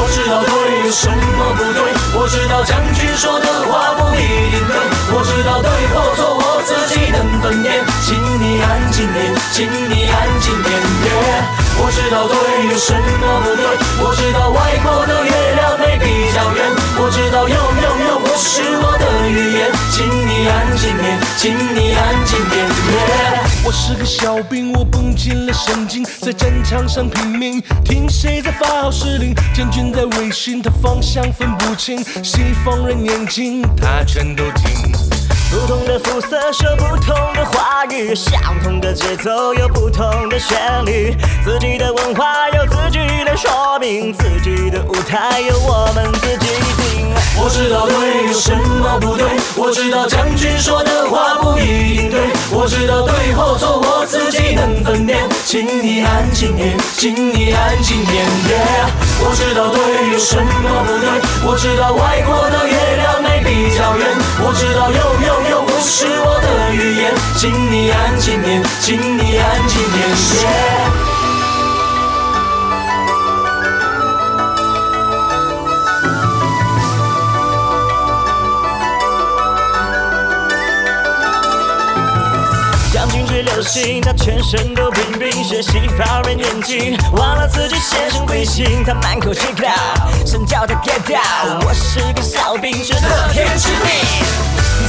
我知道对有什么不对，我知道将军说的话不一定对，我知道对或错我自己能分辨，请你安静点，请你安静点。我知道对有什么不对，我知道外国的月亮没比较圆，我知道有有有不是我的语言，请你安静点，请你安静点。我是个小兵，我绷紧了神经，在战场上拼命，听谁在发号施令，将军在微信，他方向分不清，西方人眼睛他全都听。不同的肤色说不同的话语，相同的节奏有不同的旋律，自己的文化有自己的说明，自己的舞台由我们自己定。我知道对有什么不对，我知道将军说的，知道对或错我自己能分辨，请你安静点，请你安静点。我知道对有什么不对，我知道外国的月亮没比较圆，我知道又又又不是我的语言，请你安静点，请你安静点。行，他全身都冰冰，学西方人演技，忘了自己先生贵姓，他满口粗口，想叫他 get out。我是个小兵，是乐天知命，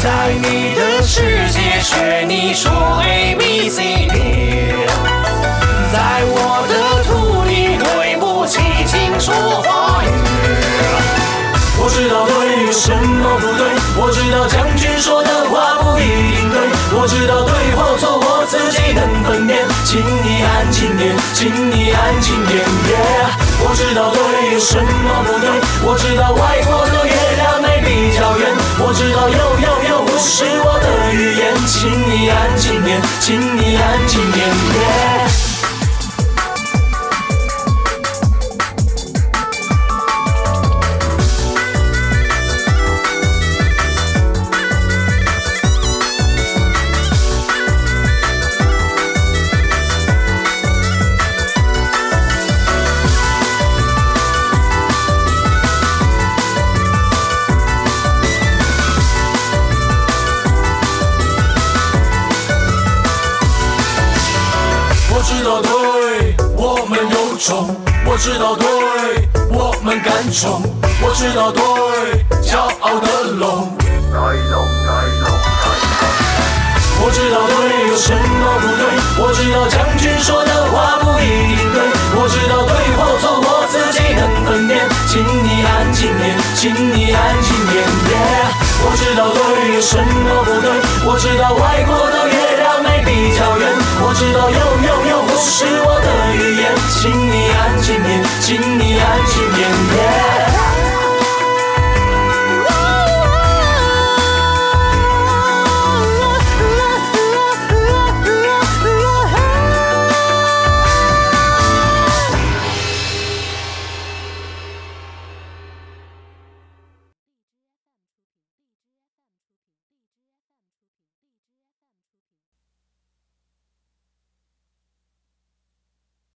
在你的世界学你说 A B C D，在我的土地对不起，请说话语。我知道对有什么不对，我知道将军说的话不一定对，我知道对或，请你安静点，请你安静点。我知道对有什么不对，我知道外国的月亮没比较圆，我知道又又又不是我的语言，请你安静点，请你安静点。冲我知道对，我们敢冲。我知道对，骄傲的龙。我知道对有什么不对，我知道将军说的话不一定对。我知道对或错我自己能分辨，请你安静点，请你安静点。我知道对有什么不对，我知道外国的月亮没比较圆。我知道有有有不是，请你安静点，点。